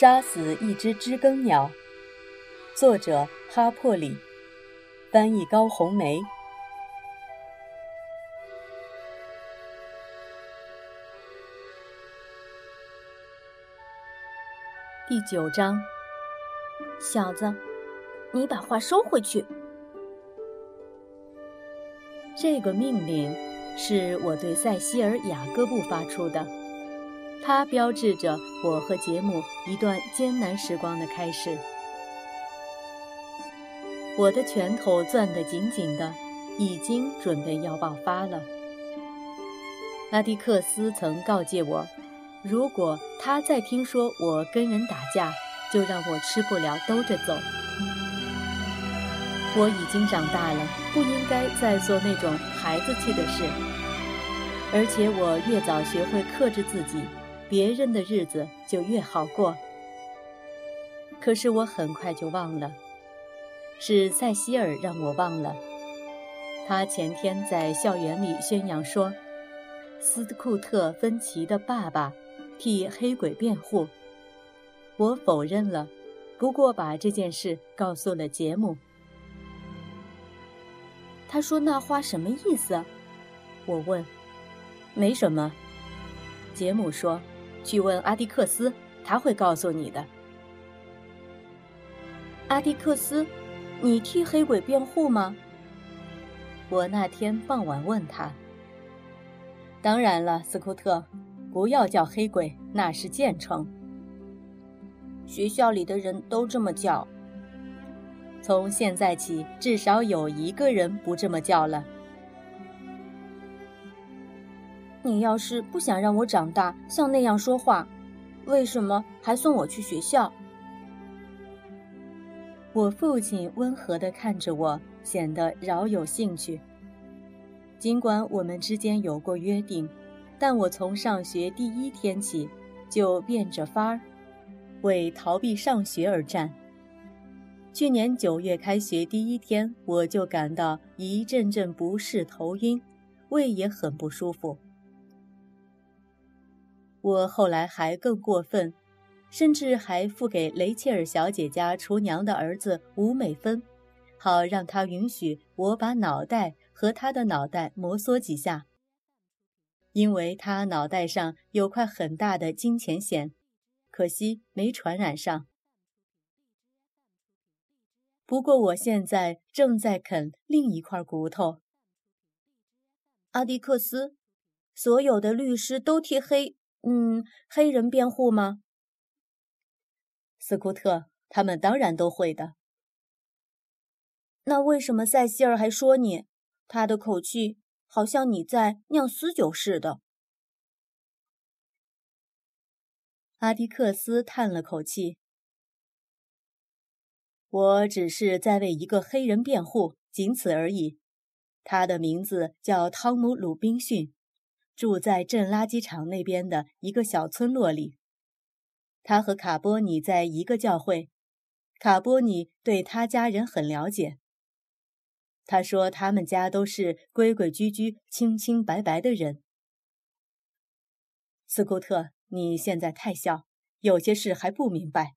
杀死一只知更鸟，作者哈珀里，翻译高红梅。第九章，小子，你把话收回去。这个命令是我对塞西尔·雅各布发出的。它标志着我和杰姆一段艰难时光的开始。我的拳头攥得紧紧的，已经准备要爆发了。拉迪克斯曾告诫我，如果他再听说我跟人打架，就让我吃不了兜着走。我已经长大了，不应该再做那种孩子气的事。而且我越早学会克制自己。别人的日子就越好过。可是我很快就忘了，是塞西尔让我忘了。他前天在校园里宣扬说，斯库特芬奇的爸爸替黑鬼辩护。我否认了，不过把这件事告诉了杰姆。他说那话什么意思？我问。没什么，杰姆说。去问阿迪克斯，他会告诉你的。阿迪克斯，你替黑鬼辩护吗？我那天傍晚问他。当然了，斯库特，不要叫黑鬼，那是贱称。学校里的人都这么叫。从现在起，至少有一个人不这么叫了。你要是不想让我长大像那样说话，为什么还送我去学校？我父亲温和地看着我，显得饶有兴趣。尽管我们之间有过约定，但我从上学第一天起就变着法儿，为逃避上学而战。去年九月开学第一天，我就感到一阵阵不适、头晕，胃也很不舒服。我后来还更过分，甚至还付给雷切尔小姐家厨娘的儿子五美分，好让他允许我把脑袋和他的脑袋摩挲几下，因为他脑袋上有块很大的金钱癣，可惜没传染上。不过我现在正在啃另一块骨头。阿迪克斯，所有的律师都贴黑。嗯，黑人辩护吗？斯库特，他们当然都会的。那为什么塞西尔还说你？他的口气好像你在酿私酒似的。阿迪克斯叹了口气：“我只是在为一个黑人辩护，仅此而已。他的名字叫汤姆·鲁滨逊。”住在镇垃圾场那边的一个小村落里。他和卡波尼在一个教会，卡波尼对他家人很了解。他说他们家都是规规矩矩、清清白白的人。斯库特，你现在太小，有些事还不明白。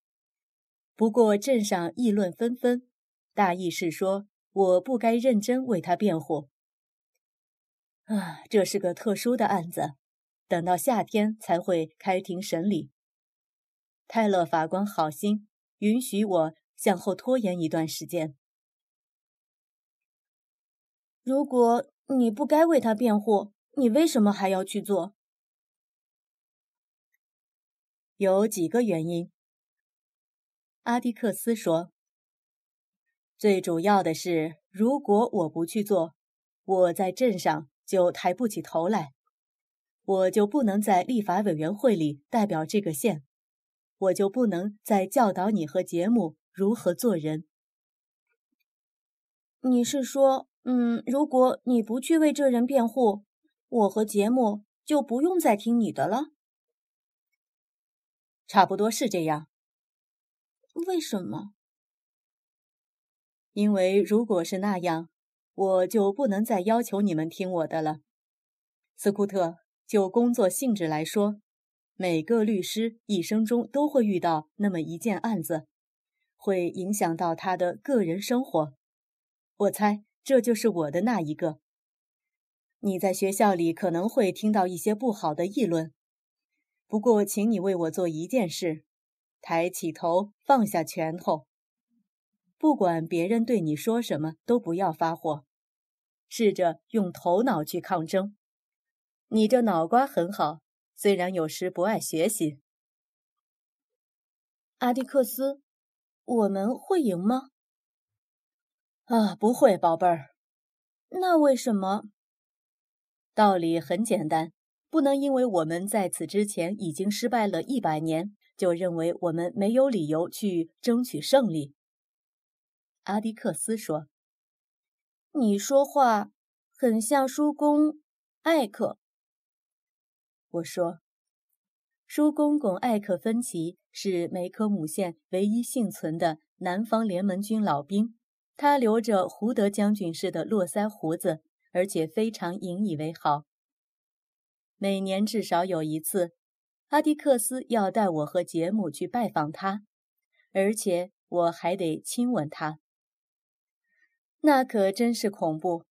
不过镇上议论纷纷，大意是说我不该认真为他辩护。啊，这是个特殊的案子，等到夏天才会开庭审理。泰勒法官好心允许我向后拖延一段时间。如果你不该为他辩护，你为什么还要去做？有几个原因。阿迪克斯说：“最主要的是，如果我不去做，我在镇上。”就抬不起头来，我就不能在立法委员会里代表这个县，我就不能再教导你和节目如何做人。你是说，嗯，如果你不去为这人辩护，我和节目就不用再听你的了？差不多是这样。为什么？因为如果是那样。我就不能再要求你们听我的了，斯库特。就工作性质来说，每个律师一生中都会遇到那么一件案子，会影响到他的个人生活。我猜这就是我的那一个。你在学校里可能会听到一些不好的议论，不过，请你为我做一件事：抬起头，放下拳头。不管别人对你说什么，都不要发火，试着用头脑去抗争。你这脑瓜很好。虽然有时不爱学习，阿迪克斯，我们会赢吗？啊，不会，宝贝儿。那为什么？道理很简单，不能因为我们在此之前已经失败了一百年，就认为我们没有理由去争取胜利。阿迪克斯说：“你说话很像叔公艾克。”我说：“叔公公艾克芬奇是梅科姆县唯一幸存的南方联盟军老兵，他留着胡德将军式的络腮胡子，而且非常引以为豪。每年至少有一次，阿迪克斯要带我和杰姆去拜访他，而且我还得亲吻他。那可真是恐怖。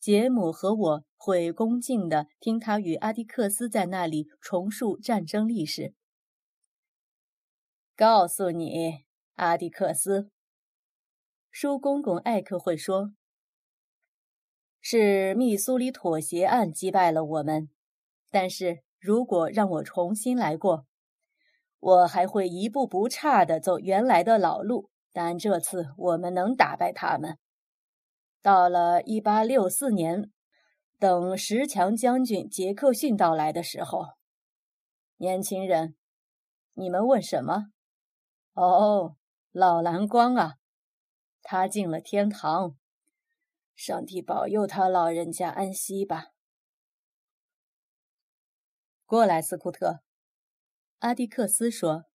杰姆和我。”会恭敬地听他与阿迪克斯在那里重述战争历史。告诉你，阿迪克斯，叔公公艾克会说：“是密苏里妥协案击败了我们，但是如果让我重新来过，我还会一步不差地走原来的老路。但这次我们能打败他们。到了一八六四年。”等十强将军杰克逊到来的时候，年轻人，你们问什么？哦，老蓝光啊，他进了天堂，上帝保佑他老人家安息吧。过来，斯库特，阿迪克斯说。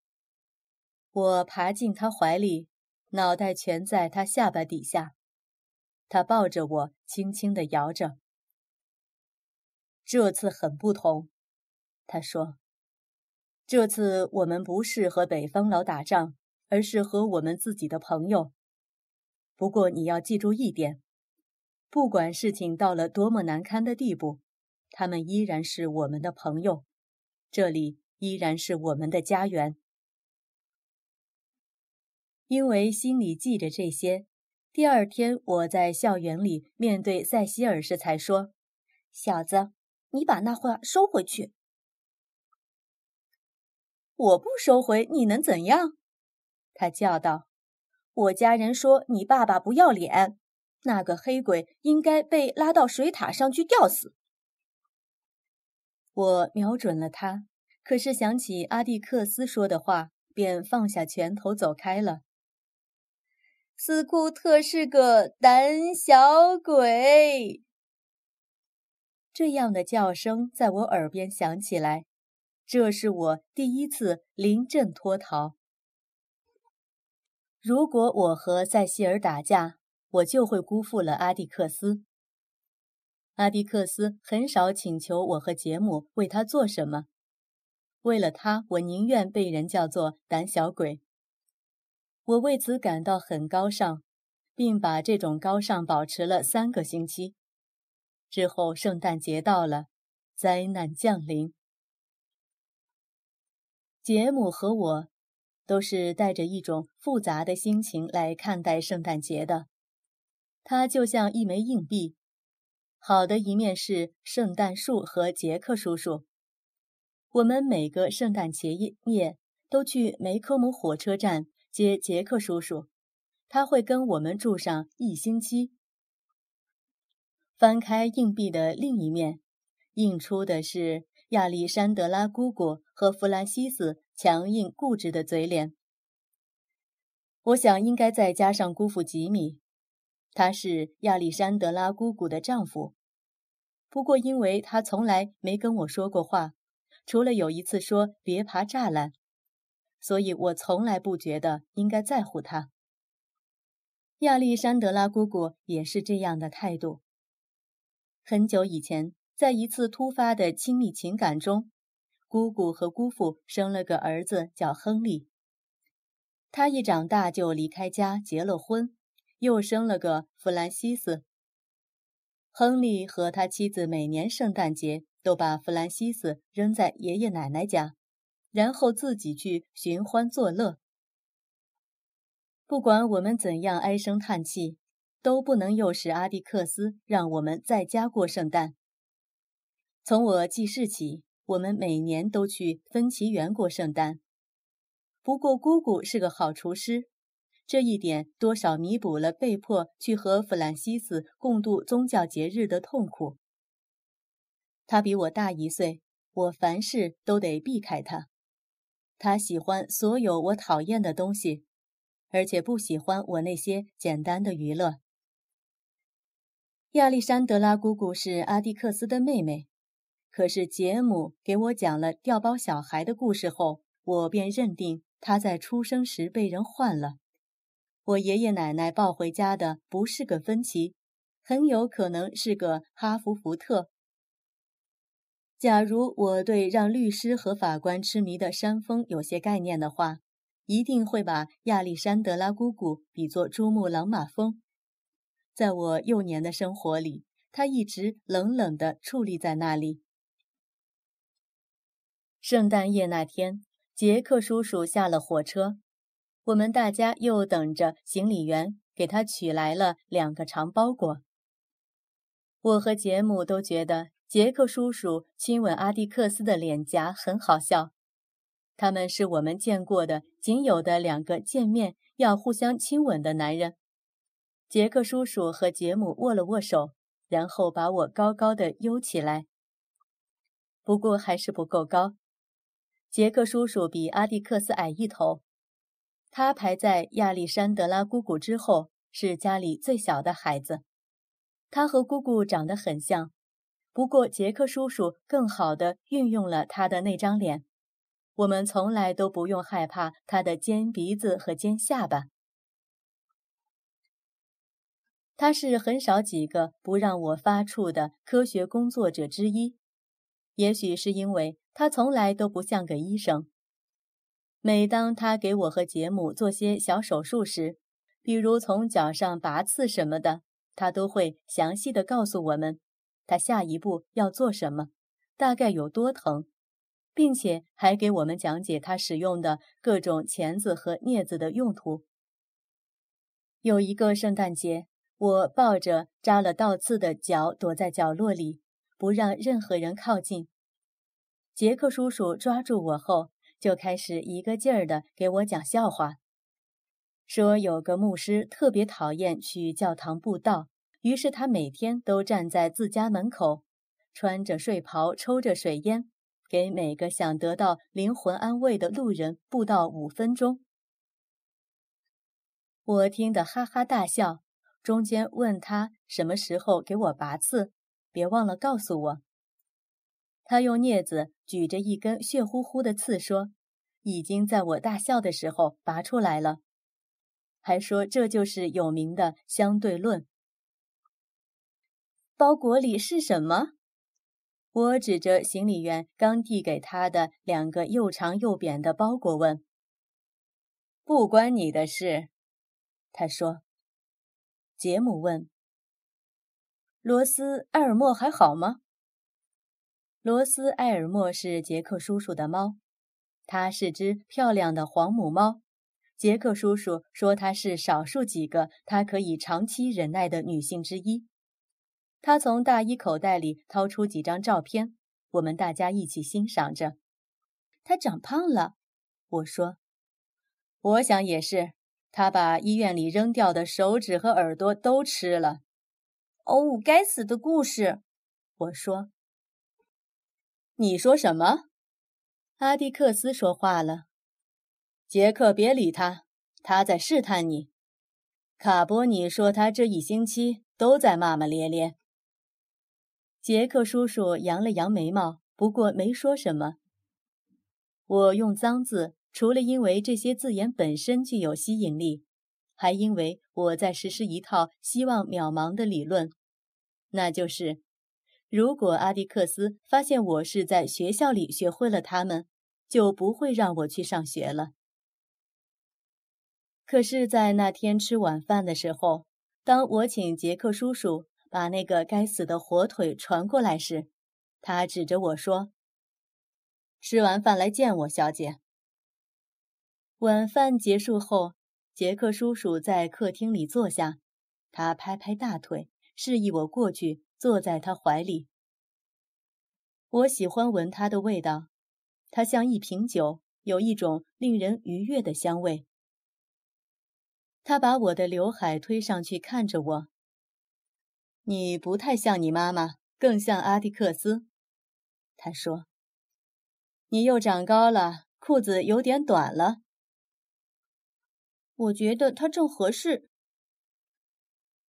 我爬进他怀里，脑袋蜷在他下巴底下，他抱着我，轻轻地摇着。这次很不同，他说：“这次我们不是和北方佬打仗，而是和我们自己的朋友。不过你要记住一点，不管事情到了多么难堪的地步，他们依然是我们的朋友，这里依然是我们的家园。因为心里记着这些，第二天我在校园里面对塞西尔时才说：‘小子。’”你把那话收回去。我不收回，你能怎样？他叫道：“我家人说你爸爸不要脸，那个黑鬼应该被拉到水塔上去吊死。”我瞄准了他，可是想起阿蒂克斯说的话，便放下拳头走开了。斯库特是个胆小鬼。这样的叫声在我耳边响起来，这是我第一次临阵脱逃。如果我和塞西尔打架，我就会辜负了阿蒂克斯。阿蒂克斯很少请求我和杰姆为他做什么，为了他，我宁愿被人叫做胆小鬼。我为此感到很高尚，并把这种高尚保持了三个星期。之后，圣诞节到了，灾难降临。杰姆和我都是带着一种复杂的心情来看待圣诞节的。它就像一枚硬币，好的一面是圣诞树和杰克叔叔。我们每个圣诞节夜都去梅科姆火车站接杰克叔叔，他会跟我们住上一星期。翻开硬币的另一面，印出的是亚历山德拉姑姑和弗兰西斯强硬固执的嘴脸。我想应该再加上姑父吉米，他是亚历山德拉姑姑的丈夫。不过，因为他从来没跟我说过话，除了有一次说别爬栅栏，所以我从来不觉得应该在乎他。亚历山德拉姑姑也是这样的态度。很久以前，在一次突发的亲密情感中，姑姑和姑父生了个儿子，叫亨利。他一长大就离开家，结了婚，又生了个弗兰西斯。亨利和他妻子每年圣诞节都把弗兰西斯扔在爷爷奶奶家，然后自己去寻欢作乐。不管我们怎样唉声叹气，都不能诱使阿蒂克斯让我们在家过圣诞。从我记事起。我们每年都去芬奇园过圣诞。不过姑姑是个好厨师，这一点多少弥补了被迫去和弗兰西斯共度宗教节日的痛苦。他比我大一岁，我凡事都得避开他。他喜欢所有我讨厌的东西，而且不喜欢我那些简单的娱乐。亚历山德拉姑姑是阿蒂克斯的妹妹。可是杰姆给我讲了调包小孩的故事后，我便认定他在出生时被人换了。我爷爷奶奶抱回家的不是个芬奇，很有可能是个哈弗福特。假如我对让律师和法官痴迷的山峰有些概念的话，一定会把亚历山德拉姑姑比作珠穆朗玛峰。在我幼年的生活里，它一直冷冷地矗立在那里。圣诞夜那天，杰克叔叔下了火车，我们大家又等着行李员给他取来了两个长包裹。我和杰姆都觉得杰克叔叔亲吻阿蒂克斯的脸颊很好笑。他们是我们见过的仅有的两个见面要互相亲吻的男人。杰克叔叔和杰姆握了握手，然后把我高高的悠起来。不过还是不够高。杰克叔叔比阿蒂克斯矮一头，他排在亚历山德拉姑姑之后，是家里最小的孩子。他和姑姑长得很像，不过杰克叔叔更好地运用了他的那张脸，我们从来都不用害怕他的尖鼻子和尖下巴。他是很少几个不让我发怵的科学工作者之一，也许是因为。他从来都不像个医生。每当他给我和杰姆做些小手术时，比如从脚上拔刺什么的，他都会详细的告诉我们，他下一步要做什么，大概有多疼，并且还给我们讲解他使用的各种钳子和镊子的用途。有一个圣诞节，我抱着扎了倒刺的脚躲在角落里，不让任何人靠近。杰克叔叔抓住我后，就开始一个劲儿地给我讲笑话，说有个牧师特别讨厌去教堂布道，于是他每天都站在自家门口，穿着睡袍，抽着水烟，给每个想得到灵魂安慰的路人布道五分钟。我听得哈哈大笑，中间问他什么时候给我拔刺，别忘了告诉我。他用镊子举着一根血乎乎的刺说：“已经在我大笑的时候拔出来了。”还说这就是有名的相对论。包裹里是什么？我指着行李员刚递给他的两个又长又扁的包裹问：“不关你的事。”他说。杰姆问：“罗斯埃尔默还好吗？”罗斯埃尔默是杰克叔叔的猫，它是只漂亮的黄母猫。杰克叔叔说它是少数几个他可以长期忍耐的女性之一。他从大衣口袋里掏出几张照片，我们大家一起欣赏着。他长胖了，我说。我想也是，他把医院里扔掉的手指和耳朵都吃了。哦，该死的故事，我说。你说什么？阿蒂克斯说话了。杰克，别理他，他在试探你。卡波尼说他这一星期都在骂骂咧咧。杰克叔叔扬了扬眉毛，不过没说什么。我用脏字，除了因为这些字眼本身具有吸引力，还因为我在实施一套希望渺茫的理论，那就是。如果阿迪克斯发现我是在学校里学会了他们，就不会让我去上学了。可是，在那天吃晚饭的时候，当我请杰克叔叔把那个该死的火腿传过来时，他指着我说：“吃完饭来见我，小姐。”晚饭结束后，杰克叔叔在客厅里坐下，他拍拍大腿，示意我过去。坐在他怀里，我喜欢闻他的味道，他像一瓶酒，有一种令人愉悦的香味。他把我的刘海推上去，看着我。你不太像你妈妈，更像阿迪克斯，他说。你又长高了，裤子有点短了。我觉得它正合适。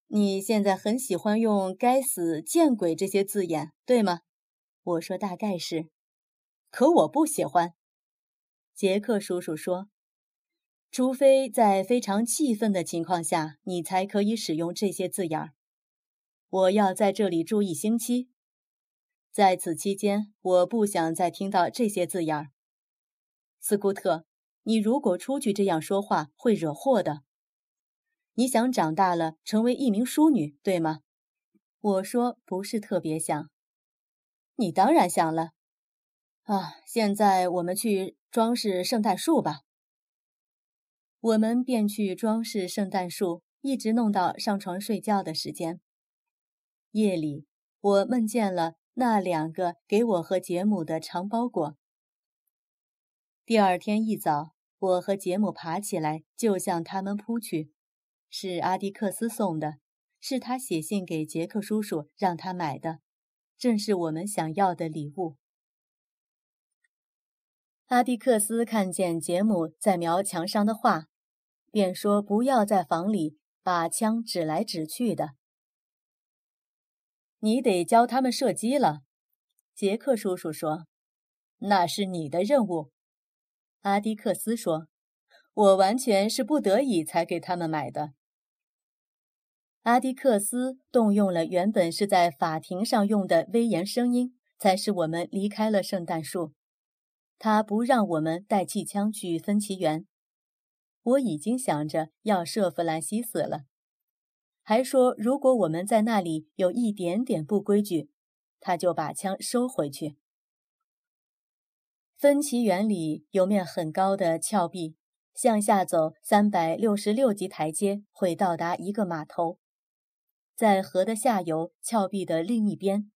你现在很喜欢用“该死”“见鬼”这些字眼，对吗？我说大概是，可我不喜欢。杰克叔叔说：“除非在非常气愤的情况下，你才可以使用这些字眼儿。我要在这里住一星期，在此期间，我不想再听到这些字眼儿。斯库特，你如果出去这样说话，会惹祸的。”你想长大了成为一名淑女，对吗？我说不是特别想。你当然想了。啊，现在我们去装饰圣诞树吧。我们便去装饰圣诞树，一直弄到上床睡觉的时间。夜里，我梦见了那两个给我和杰姆的长包裹。第二天一早，我和杰姆爬起来就向他们扑去。是阿迪克斯送的，是他写信给杰克叔叔让他买的，正是我们想要的礼物。阿迪克斯看见杰姆在描墙上的画，便说：“不要在房里把枪指来指去的，你得教他们射击了。”杰克叔叔说：“那是你的任务。”阿迪克斯说：“我完全是不得已才给他们买的。”阿迪克斯动用了原本是在法庭上用的威严声音，才使我们离开了圣诞树。他不让我们带气枪去分歧园。我已经想着要射弗兰西斯了，还说如果我们在那里有一点点不规矩，他就把枪收回去。分歧园里有面很高的峭壁，向下走三百六十六级台阶会到达一个码头。在河的下游峭壁的另一边，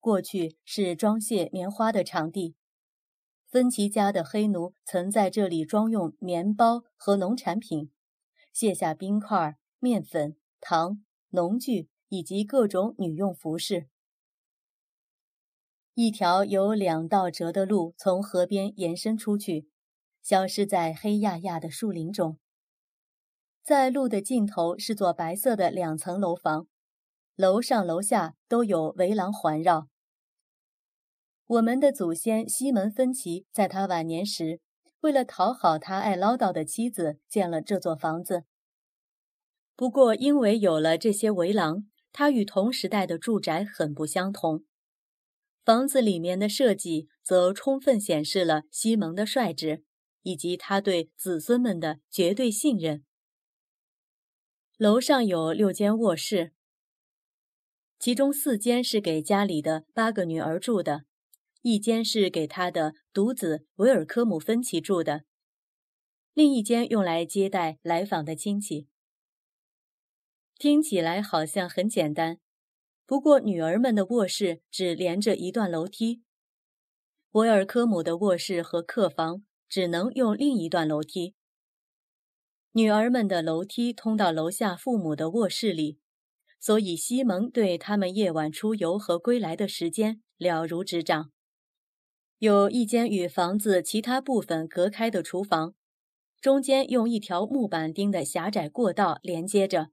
过去是装卸棉花的场地。芬奇家的黑奴曾在这里装用棉包和农产品，卸下冰块、面粉、糖、农具以及各种女用服饰。一条有两道折的路从河边延伸出去，消失在黑压压的树林中。在路的尽头是座白色的两层楼房。楼上楼下都有围廊环绕。我们的祖先西门芬奇在他晚年时，为了讨好他爱唠叨的妻子，建了这座房子。不过，因为有了这些围廊，它与同时代的住宅很不相同。房子里面的设计则充分显示了西蒙的率直，以及他对子孙们的绝对信任。楼上有六间卧室。其中四间是给家里的八个女儿住的，一间是给他的独子维尔科姆芬奇住的，另一间用来接待来访的亲戚。听起来好像很简单，不过女儿们的卧室只连着一段楼梯，维尔科姆的卧室和客房只能用另一段楼梯。女儿们的楼梯通到楼下父母的卧室里。所以，西蒙对他们夜晚出游和归来的时间了如指掌。有一间与房子其他部分隔开的厨房，中间用一条木板钉的狭窄过道连接着。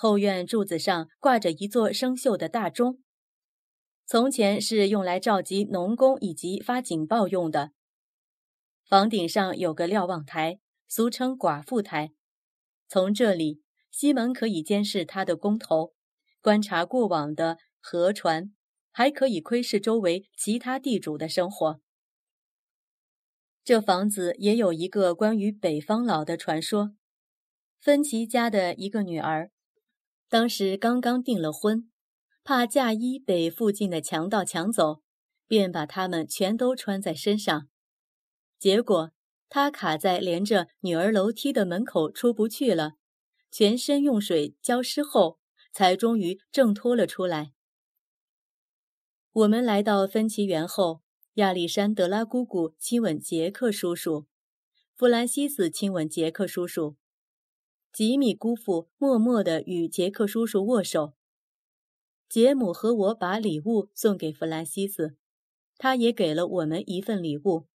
后院柱子上挂着一座生锈的大钟，从前是用来召集农工以及发警报用的。房顶上有个瞭望台，俗称寡妇台，从这里。西蒙可以监视他的工头，观察过往的河船、还可以窥视周围其他地主的生活。这房子也有一个关于北方佬的传说。芬奇家的一个女儿，当时刚刚订了婚，怕嫁衣被附近的强盗抢走，便把它们全都穿在身上。结果他卡在连着女儿楼梯的门口出不去了，全身用水浇湿后，才终于挣脱了出来。我们来到芬奇园后，亚历山德拉姑姑亲吻杰克叔叔，弗兰西斯亲吻杰克叔叔。吉米姑父默默地与杰克叔叔握手。杰姆和我把礼物送给弗兰西斯，他也给了我们一份礼物。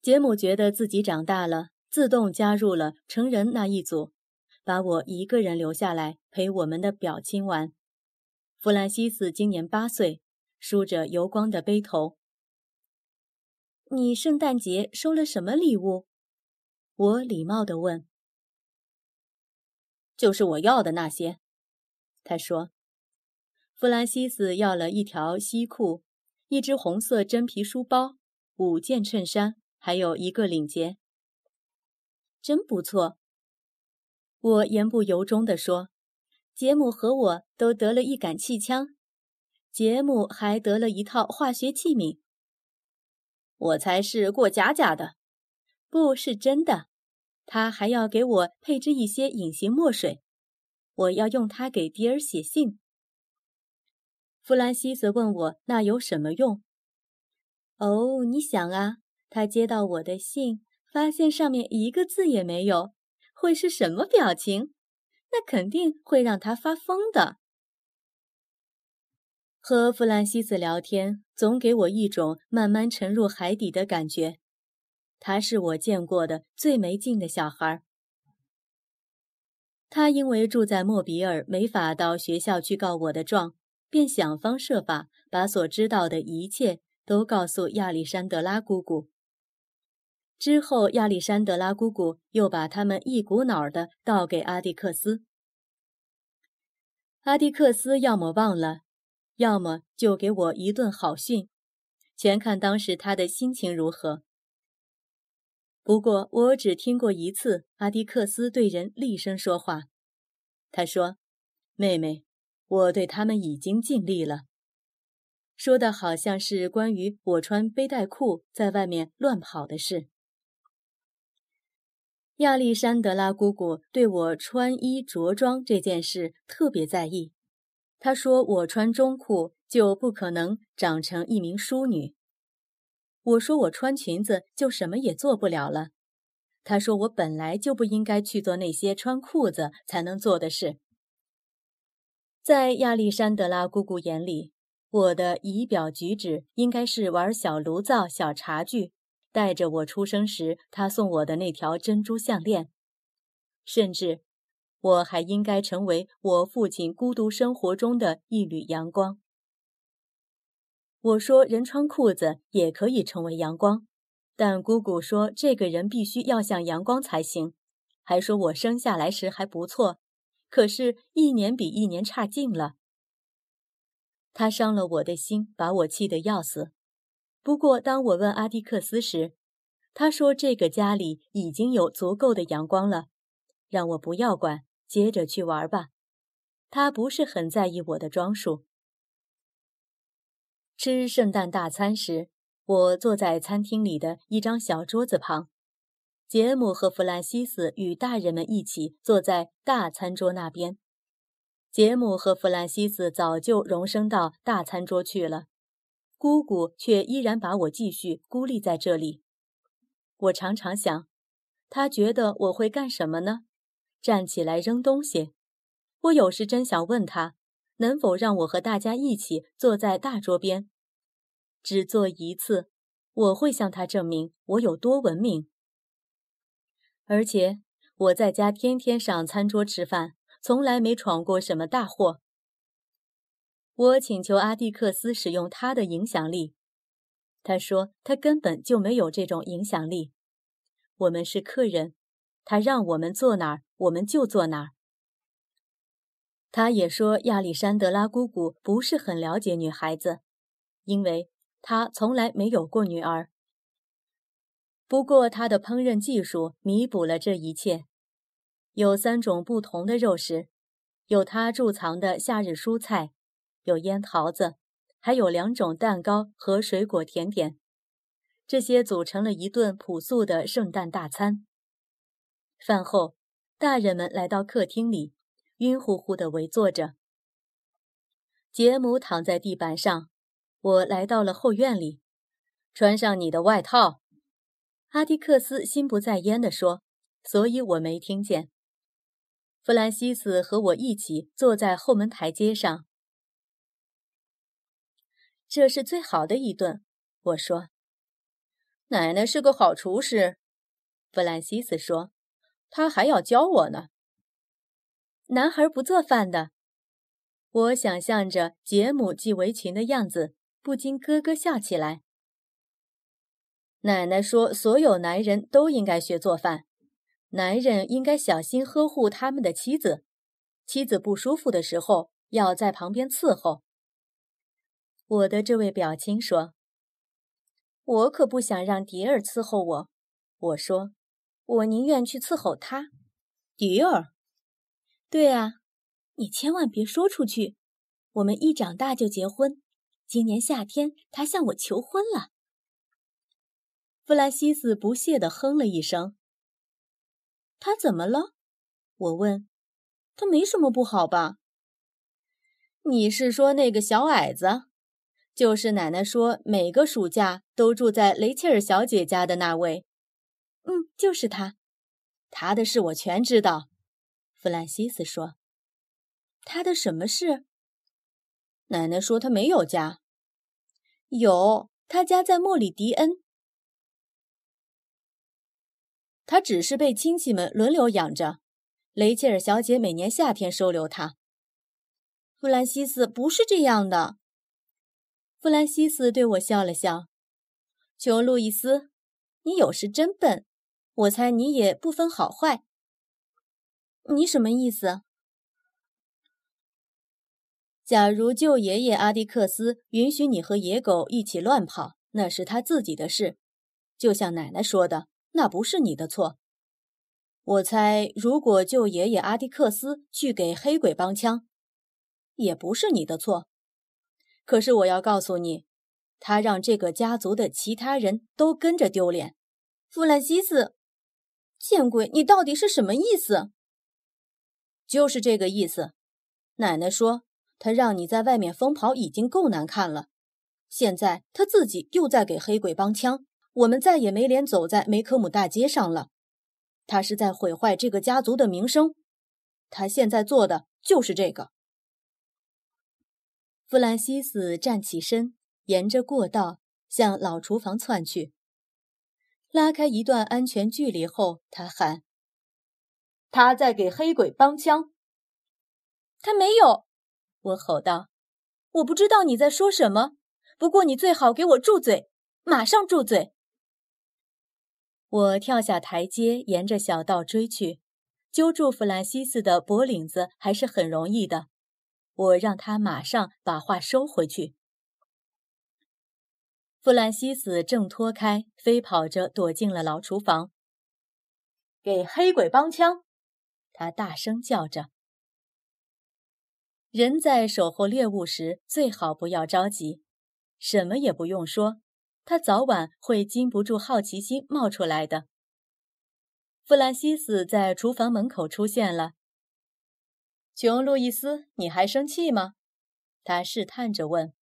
杰姆觉得自己长大了，自动加入了成人那一组，把我一个人留下来陪我们的表亲玩。弗兰西斯今年八岁，梳着油光的背头。你圣诞节收了什么礼物？我礼貌地问。就是我要的那些，他说。弗兰西斯要了一条西裤，一只红色真皮书包，五件衬衫，还有一个领结。真不错，我言不由衷地说。杰姆和我都得了一杆气枪，杰姆还得了一套化学器皿。我才是过假假的，不是真的。他还要给我配置一些隐形墨水，我要用它给迪尔写信。弗兰西斯问我：“那有什么用？”哦，你想啊，他接到我的信，发现上面一个字也没有，会是什么表情？那肯定会让他发疯的。和弗兰西斯聊天，总给我一种慢慢沉入海底的感觉。他是我见过的最没劲的小孩。他因为住在莫比尔，没法到学校去告我的状，便想方设法把所知道的一切都告诉亚历山德拉姑姑。之后，亚历山德拉姑姑又把他们一股脑的倒给阿蒂克斯。阿蒂克斯要么忘了，要么就给我一顿好训，全看当时他的心情如何。不过，我只听过一次阿迪克斯对人厉声说话。他说：“妹妹，我对他们已经尽力了。”说的好像是关于我穿背带裤在外面乱跑的事。亚历山德拉姑姑对我穿衣着装这件事特别在意。她说：“我穿中裤就不可能长成一名淑女。”我说我穿裙子就什么也做不了了。他说我本来就不应该去做那些穿裤子才能做的事。在亚历山德拉姑姑眼里，我的仪表举止应该是玩小炉灶、小茶具，带着我出生时他送我的那条珍珠项链，甚至我还应该成为我父亲孤独生活中的一缕阳光。我说：“人穿裤子也可以成为阳光。”但姑姑说：“这个人必须要像阳光才行。”还说我生下来时还不错，可是，一年比一年差劲了。他伤了我的心，把我气得要死。不过，当我问阿迪克斯时，他说：“这个家里已经有足够的阳光了，让我不要管，接着去玩吧。”他不是很在意我的装束。吃圣诞大餐时，我坐在餐厅里的一张小桌子旁，杰姆和弗兰西斯与大人们一起坐在大餐桌那边。杰姆和弗兰西斯早就荣升到大餐桌去了，姑姑却依然把我继续孤立在这里。我常常想，他觉得我会干什么呢？站起来扔东西？我有时真想问他。能否让我和大家一起坐在大桌边？只做一次，我会向他证明我有多文明。而且我在家天天上餐桌吃饭，从来没闯过什么大祸。我请求阿蒂克斯使用他的影响力，他说他根本就没有这种影响力。我们是客人，他让我们坐哪儿，我们就坐哪儿。他也说亚历山德拉姑姑不是很了解女孩子，因为她从来没有过女儿。不过，她的烹饪技术弥补了这一切。有三种不同的肉食，有她贮藏的夏日蔬菜，有腌桃子，还有两种蛋糕和水果甜点。这些组成了一顿朴素的圣诞大餐。饭后，大人们来到客厅里，晕乎乎地围坐着。杰姆躺在地板上，我来到了后院里。穿上你的外套。阿迪克斯心不在焉地说：“所以我没听见。”弗兰西斯和我一起坐在后门台阶上。这是最好的一顿，我说。奶奶是个好厨师，弗兰西斯说，他还要教我呢。男孩不做饭的，我想象着杰姆系围裙的样子，不禁咯咯笑起来。奶奶说：“所有男人都应该学做饭，男人应该小心呵护他们的妻子，妻子不舒服的时候要在旁边伺候。”我的这位表亲说：“我可不想让迪尔伺候我。”我说：“我宁愿去伺候他。”迪尔，对啊，你千万别说出去。我们一长大就结婚，今年夏天他向我求婚了。弗兰西斯不屑地哼了一声。他怎么了？我问。他没什么不好吧？你是说那个小矮子，就是奶奶说每个暑假都住在雷切尔小姐家的那位？嗯，就是他。他的事我全知道。弗兰西斯说。他的什么事？奶奶说他没有家。有，他家在莫里迪恩。他只是被亲戚们轮流养着，雷切尔小姐每年夏天收留他。弗兰西斯不是这样的。弗兰西斯对我笑了笑。琼·路易斯，你有时真笨。我猜你也不分好坏。你什么意思？假如舅爷爷阿迪克斯允许你和野狗一起乱跑，那是他自己的事，就像奶奶说的。那不是你的错。我猜，如果舅爷爷阿迪克斯去给黑鬼帮腔，也不是你的错。可是我要告诉你，他让这个家族的其他人都跟着丢脸。弗兰西斯，见鬼！你到底是什么意思？就是这个意思。奶奶说，他让你在外面疯跑已经够难看了，现在他自己又在给黑鬼帮腔。我们再也没脸走在梅科姆大街上了。他是在毁坏这个家族的名声。他现在做的就是这个。弗兰西斯站起身，沿着过道向老厨房窜去。拉开一段安全距离后，他喊：“他在给黑鬼帮腔。”他没有，我吼道：“我不知道你在说什么。不过你最好给我住嘴，马上住嘴。”我跳下台阶，沿着小道追去，揪住弗兰西斯的脖领子还是很容易的。我让他马上把话收回去。弗兰西斯挣脱开，飞跑着躲进了老厨房。给黑鬼帮腔！他大声叫着。人在守候猎物时，最好不要着急，什么也不用说。他早晚会禁不住好奇心冒出来的。弗兰西斯在厨房门口出现了。琼·路易斯，你还生气吗？他试探着问。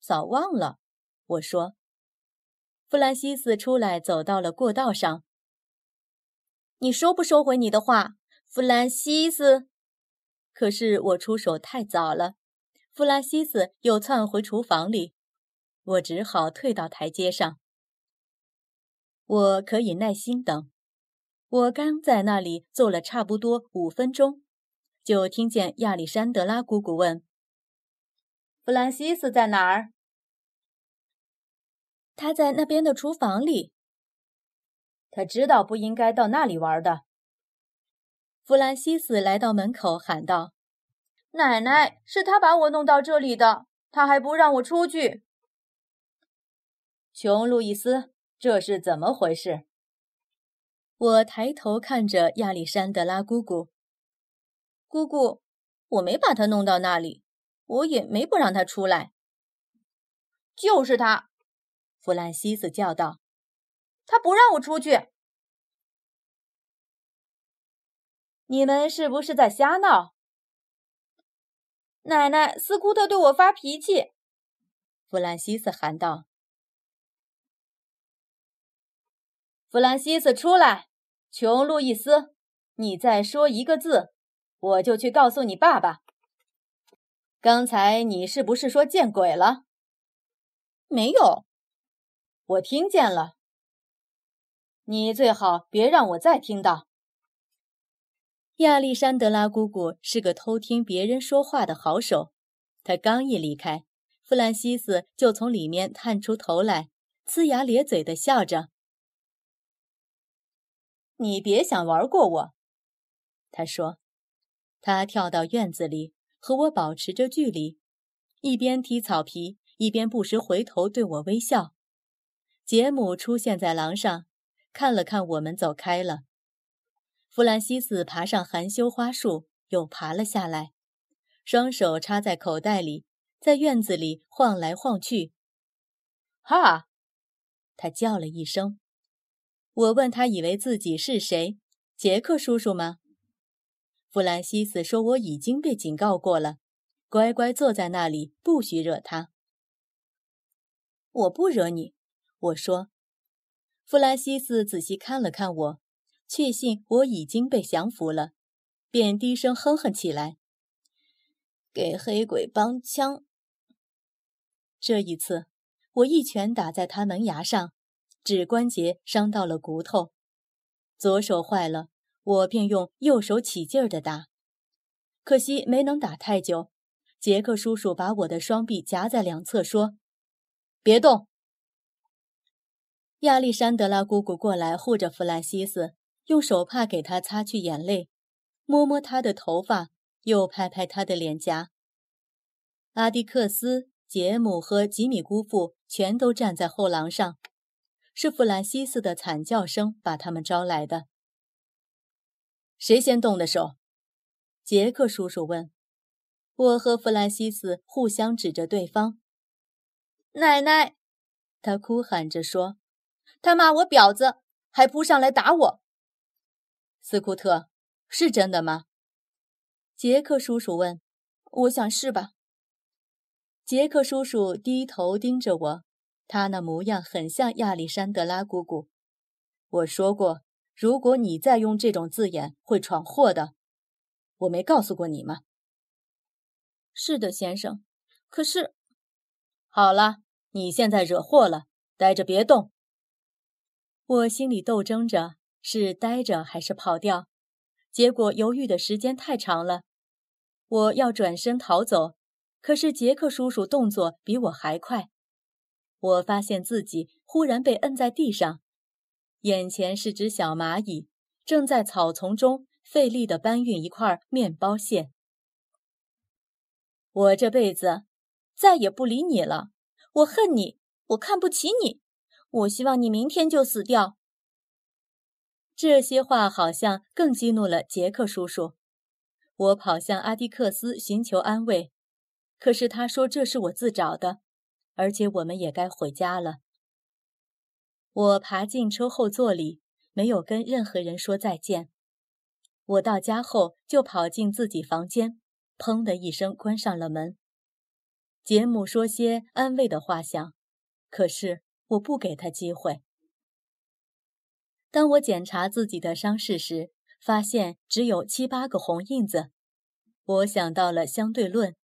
早忘了，我说。弗兰西斯出来，走到了过道上。你收不收回你的话，弗兰西斯？可是我出手太早了，弗兰西斯又窜回厨房里。我只好退到台阶上。我可以耐心等。我刚在那里坐了差不多五分钟，就听见亚历山德拉姑姑问：“弗兰西斯在哪儿？”“他在那边的厨房里。”“他知道不应该到那里玩的。”弗兰西斯来到门口喊道：“奶奶，是他把我弄到这里的，他还不让我出去。琼·路易斯，这是怎么回事？我抬头看着亚历山德拉姑姑。姑姑，我没把他弄到那里，我也没不让他出来。就是他，弗兰西斯叫道：“他不让我出去。”你们是不是在瞎闹？奶奶，斯库特对我发脾气。弗兰西斯喊道：“弗兰西斯，出来！琼·路易斯，你再说一个字，我就去告诉你爸爸。刚才你是不是说见鬼了？没有，我听见了。你最好别让我再听到。”亚历山德拉姑姑是个偷听别人说话的好手。她刚一离开，弗兰西斯就从里面探出头来，呲牙咧嘴地笑着。“你别想玩过我。”他说。他跳到院子里，和我保持着距离，一边踢草皮，一边不时回头对我微笑。杰姆出现在廊上，看了看我们，走开了。弗兰西斯爬上含羞花树，又爬了下来，双手插在口袋里，在院子里晃来晃去。哈，他叫了一声。我问他，以为自己是谁？杰克叔叔吗？弗兰西斯说：“我已经被警告过了，乖乖坐在那里，不许惹他。”我不惹你，我说。弗兰西斯仔细看了看我。确信我已经被降服了，便低声哼哼起来。给黑鬼帮腔。这一次，我一拳打在他门牙上，指关节伤到了骨头。左手坏了，我便用右手起劲儿的打，可惜没能打太久。杰克叔叔把我的双臂夹在两侧，说：“别动。”亚历山德拉姑姑过来护着弗兰西斯。用手帕给他擦去眼泪，摸摸他的头发，又拍拍他的脸颊。阿迪克斯、杰姆和吉米姑父全都站在后廊上，是弗兰西斯的惨叫声把他们招来的。谁先动的手？杰克叔叔问。我和弗兰西斯互相指着对方。奶奶，他哭喊着说：“他骂我婊子，还扑上来打我。”斯库特，是真的吗？杰克叔叔问。我想是吧。杰克叔叔低头盯着我，他那模样很像亚历山德拉姑姑。我说过，如果你再用这种字眼，会闯祸的。我没告诉过你吗？是的，先生。可是，好了，你现在惹祸了，待着别动。我心里斗争着。是待着还是跑掉？结果犹豫的时间太长了。我要转身逃走，可是杰克叔叔动作比我还快。我发现自己忽然被摁在地上，眼前是只小蚂蚁，正在草丛中费力地搬运一块面包屑。我这辈子再也不理你了，我恨你，我看不起你，我希望你明天就死掉。这些话好像更激怒了杰克叔叔。我跑向阿迪克斯寻求安慰，可是他说这是我自找的，而且我们也该回家了。我爬进车后座里，没有跟任何人说再见。我到家后就跑进自己房间，砰的一声关上了门。杰姆说些安慰的话想，可是我不给他机会。当我检查自己的伤势时，发现只有七八个红印子。我想到了相对论。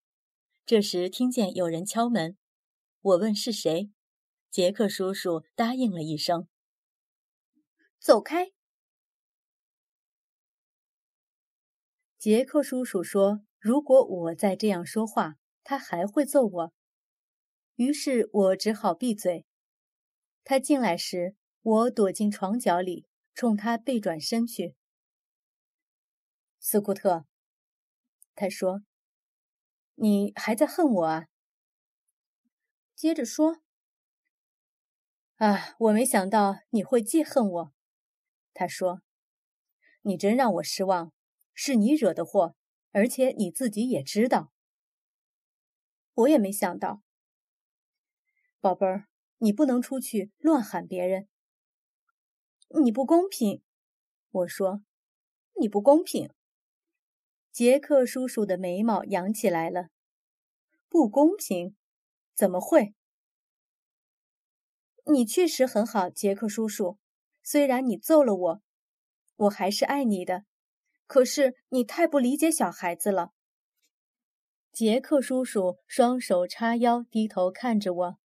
这时听见有人敲门，我问是谁。杰克叔叔答应了一声：“走开。”杰克叔叔说：“如果我再这样说话，他还会揍我。”于是我只好闭嘴。他进来时。我躲进床角里，冲他背转身去。斯库特，他说：“你还在恨我啊？接着说。啊，我没想到你会记恨我。他说：“你真让我失望，是你惹的祸，而且你自己也知道。”我也没想到，宝贝儿，你不能出去乱喊别人。你不公平，我说，你不公平。杰克叔叔的眉毛扬起来了。不公平？怎么会？你确实很好，杰克叔叔。虽然你揍了我，我还是爱你的。可是你太不理解小孩子了。杰克叔叔双手叉腰，低头看着我。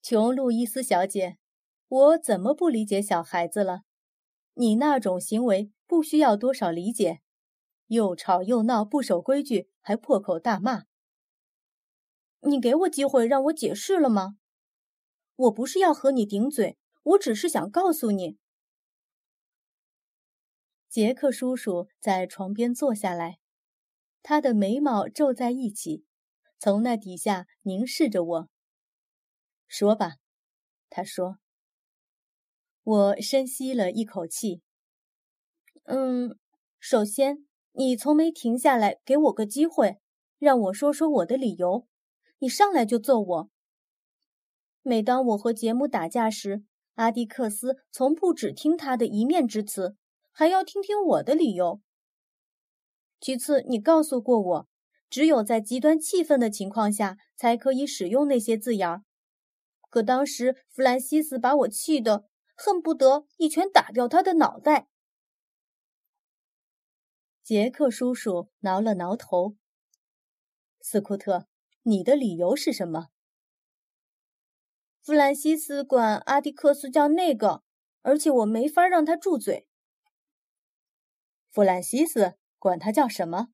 琼·路易斯小姐，我怎么不理解小孩子了？你那种行为不需要多少理解，又吵又闹，不守规矩，还破口大骂。你给我机会让我解释了吗？我不是要和你顶嘴，我只是想告诉你。杰克叔叔在床边坐下来。他的眉毛皱在一起，从那底下凝视着我。说吧，他说。我深吸了一口气。嗯，首先，你从没停下来给我个机会，让我说说我的理由。你上来就揍我。每当我和杰姆打架时，阿迪克斯从不只听他的一面之词，还要听听我的理由。其次，你告诉过我，只有在极端气愤的情况下才可以使用那些字眼儿。可当时弗兰西斯把我气得恨不得一拳打掉他的脑袋。杰克叔叔挠了挠头。斯库特，你的理由是什么？弗兰西斯管阿迪克斯叫那个，而且我没法让他住嘴。弗兰西斯。管他叫什么？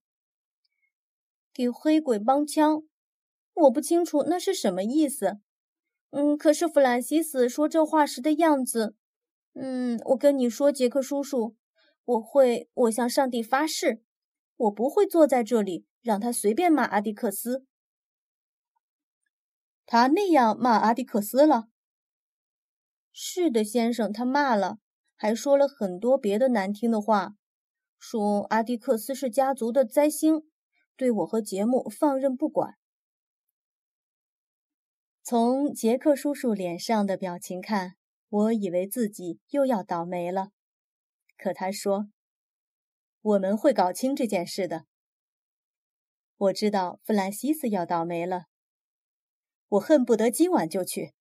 给黑鬼帮腔，我不清楚那是什么意思。嗯，可是弗兰西斯说这话时的样子，嗯，我跟你说，杰克叔叔，我会，我向上帝发誓，我不会坐在这里让他随便骂阿迪克斯。他那样骂阿迪克斯了？是的，先生，他骂了，还说了很多别的难听的话。说阿迪克斯是家族的灾星，对我和杰姆放任不管。从杰克叔叔脸上的表情看，我以为自己又要倒霉了。可他说：“我们会搞清这件事的。”我知道弗兰西斯要倒霉了，我恨不得今晚就去。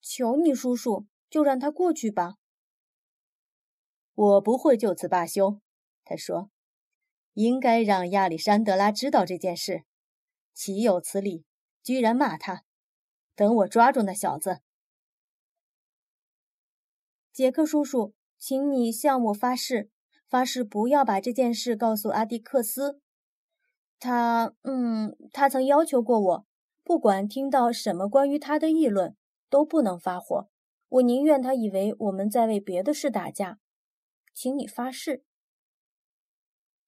求你，叔叔，就让他过去吧。我不会就此罢休，他说：“应该让亚历山德拉知道这件事。岂有此理！居然骂他！等我抓住那小子。”杰克叔叔，请你向我发誓，发誓不要把这件事告诉阿迪克斯。他……嗯，他曾要求过我，不管听到什么关于他的议论，都不能发火。我宁愿他以为我们在为别的事打架。请你发誓。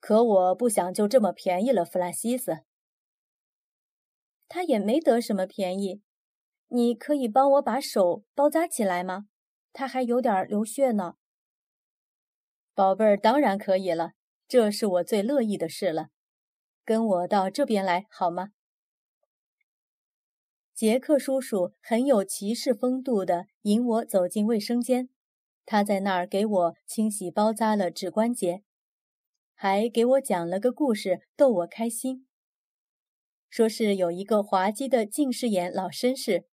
可我不想就这么便宜了弗兰西斯。他也没得什么便宜。你可以帮我把手包扎起来吗？他还有点流血呢。宝贝儿，当然可以了，这是我最乐意的事了。跟我到这边来好吗？杰克叔叔很有骑士风度的引我走进卫生间。他在那儿给我清洗包扎了指关节，还给我讲了个故事逗我开心。说是有一个滑稽的近视眼老绅士，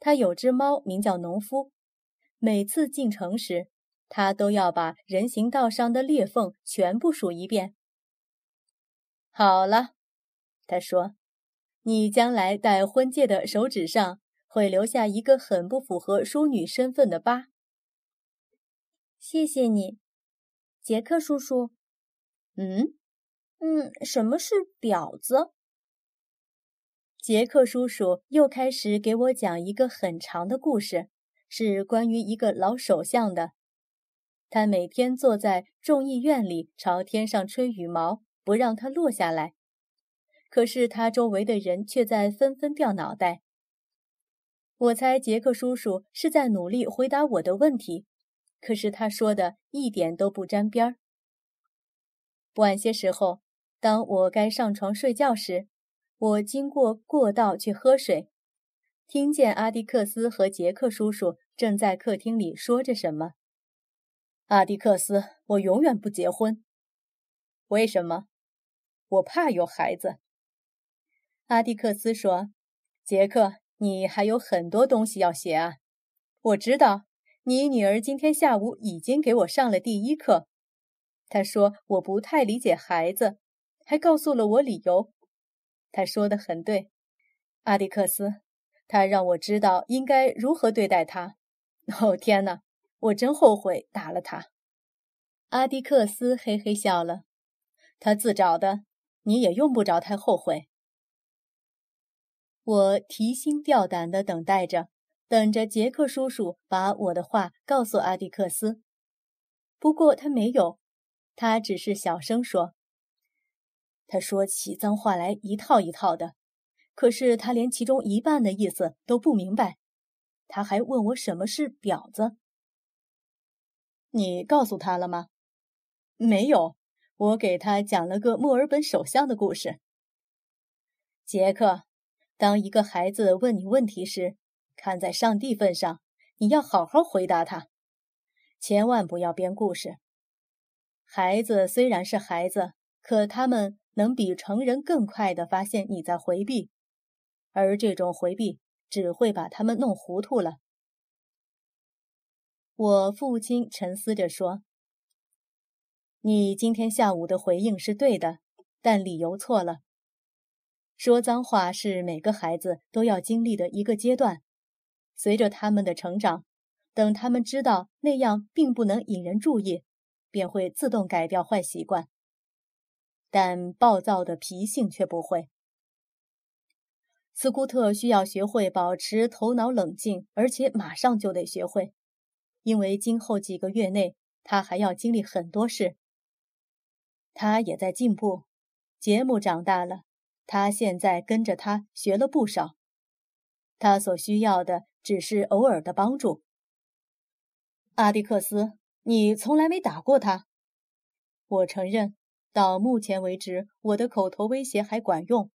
他有只猫名叫农夫。每次进城时，他都要把人行道上的裂缝全部数一遍。好了，他说：“你将来戴婚戒的手指上会留下一个很不符合淑女身份的疤。”谢谢你，杰克叔叔。嗯，嗯，什么是婊子？杰克叔叔又开始给我讲一个很长的故事，是关于一个老首相的。他每天坐在众议院里，朝天上吹羽毛，不让它落下来。可是他周围的人却在纷纷掉脑袋。我猜杰克叔叔是在努力回答我的问题，可是他说的一点都不沾边儿。晚些时候，当我该上床睡觉时，我经过过道去喝水，听见阿迪克斯和杰克叔叔正在客厅里说着什么。阿迪克斯，我永远不结婚。为什么？我怕有孩子。阿迪克斯说：“杰克。”你还有很多东西要写啊！我知道，你女儿今天下午已经给我上了第一课。她说我不太理解孩子，还告诉了我理由。他说的很对，阿迪克斯，他让我知道应该如何对待他。哦天哪，我真后悔打了他。阿迪克斯嘿嘿笑了，他自找的，你也用不着太后悔。我提心吊胆的等待着，等着杰克叔叔把我的话告诉阿迪克斯。不过他没有，他只是小声说：“他说起脏话来一套一套的，可是他连其中一半的意思都不明白。他还问我什么是婊子。你告诉他了吗？没有，我给他讲了个墨尔本首相的故事。杰克。”当一个孩子问你问题时，看在上帝份上，你要好好回答他，千万不要编故事。孩子虽然是孩子，可他们能比成人更快地发现你在回避，而这种回避只会把他们弄糊涂了。我父亲沉思着说：“你今天下午的回应是对的，但理由错了。”说脏话是每个孩子都要经历的一个阶段，随着他们的成长，等他们知道那样并不能引人注意，便会自动改掉坏习惯。但暴躁的脾性却不会。斯库特需要学会保持头脑冷静，而且马上就得学会，因为今后几个月内他还要经历很多事。他也在进步，节目长大了。他现在跟着他学了不少，他所需要的只是偶尔的帮助。阿迪克斯，你从来没打过他。我承认，到目前为止，我的口头威胁还管用。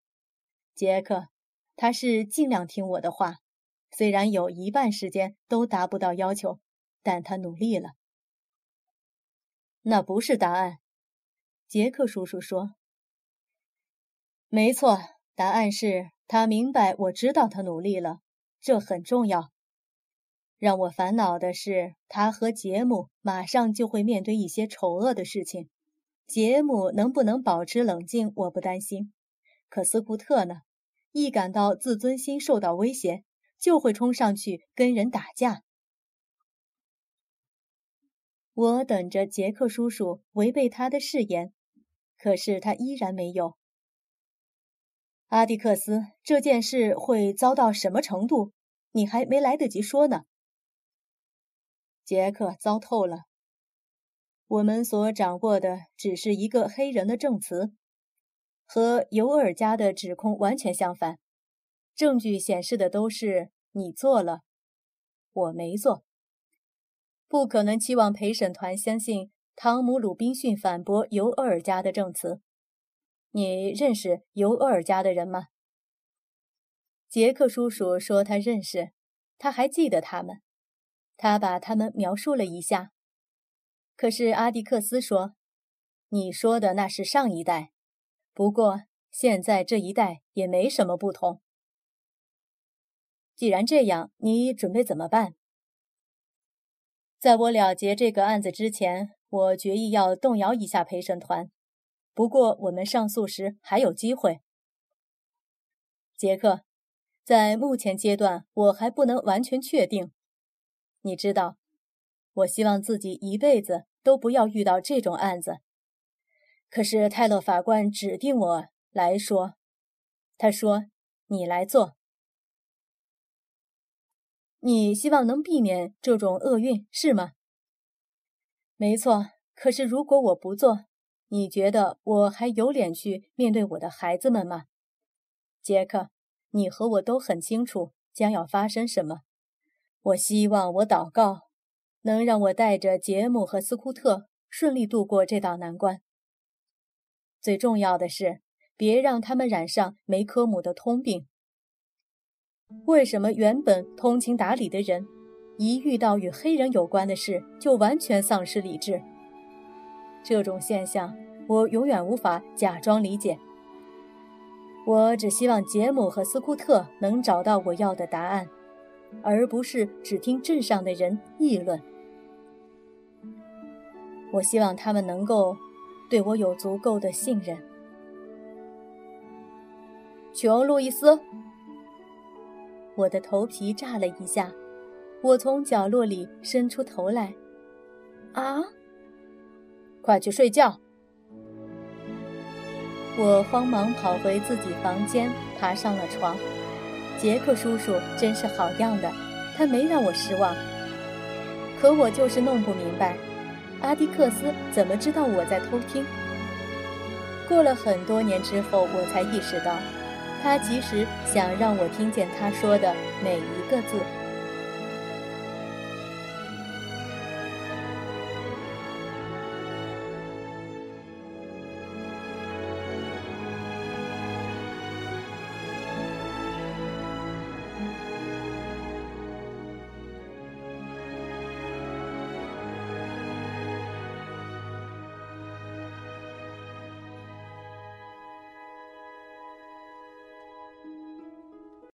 杰克，他是尽量听我的话，虽然有一半时间都达不到要求，但他努力了。那不是答案，杰克叔叔说。没错，答案是他明白。我知道他努力了，这很重要。让我烦恼的是，他和杰姆马上就会面对一些丑恶的事情。杰姆能不能保持冷静，我不担心。可斯库特呢？一感到自尊心受到威胁，就会冲上去跟人打架。我等着杰克叔叔违背他的誓言，可是他依然没有。阿迪克斯，这件事会糟到什么程度？你还没来得及说呢。杰克，糟透了。我们所掌握的只是一个黑人的证词，和尤尔加的指控完全相反。证据显示的都是你做了，我没做。不可能期望陪审团相信汤姆·鲁滨逊反驳尤尔加的证词。你认识尤尔家的人吗？杰克叔叔说他认识，他还记得他们，他把他们描述了一下。可是阿迪克斯说：“你说的那是上一代，不过现在这一代也没什么不同。”既然这样，你准备怎么办？在我了结这个案子之前，我决意要动摇一下陪审团。不过，我们上诉时还有机会，杰克。在目前阶段，我还不能完全确定。你知道，我希望自己一辈子都不要遇到这种案子。可是泰勒法官指定我来说，他说：“你来做。”你希望能避免这种厄运，是吗？没错。可是如果我不做，你觉得我还有脸去面对我的孩子们吗？杰克，你和我都很清楚将要发生什么。我希望我祷告，能让我带着杰姆和斯库特顺利度过这道难关。最重要的是，别让他们染上梅科姆的通病。为什么原本通情达理的人，一遇到与黑人有关的事就完全丧失理智？这种现象，我永远无法假装理解。我只希望杰姆和斯库特能找到我要的答案，而不是只听镇上的人议论。我希望他们能够。对我有足够的信任，琼·路易斯。我的头皮炸了一下，我从角落里伸出头来。啊！快去睡觉！我慌忙跑回自己房间，爬上了床。杰克叔叔真是好样的，他没让我失望。可我就是弄不明白。阿迪克斯怎么知道我在偷听？过了很多年之后，我才意识到，他其实想让我听见他说的每一个字。